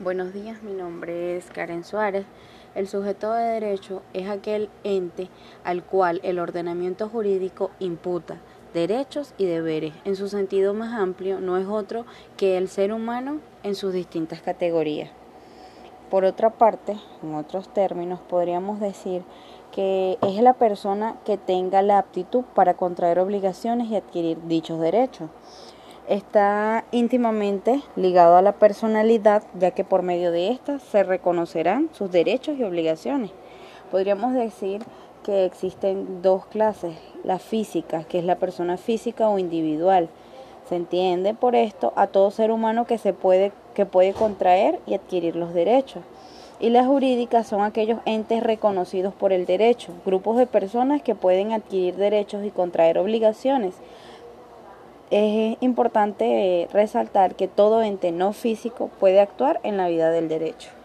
Buenos días, mi nombre es Karen Suárez. El sujeto de derecho es aquel ente al cual el ordenamiento jurídico imputa derechos y deberes. En su sentido más amplio, no es otro que el ser humano en sus distintas categorías. Por otra parte, en otros términos, podríamos decir que es la persona que tenga la aptitud para contraer obligaciones y adquirir dichos derechos está íntimamente ligado a la personalidad, ya que por medio de ésta se reconocerán sus derechos y obligaciones. Podríamos decir que existen dos clases, la física, que es la persona física o individual. Se entiende por esto a todo ser humano que se puede que puede contraer y adquirir los derechos. Y las jurídicas son aquellos entes reconocidos por el derecho, grupos de personas que pueden adquirir derechos y contraer obligaciones es importante resaltar que todo ente no físico puede actuar en la vida del derecho.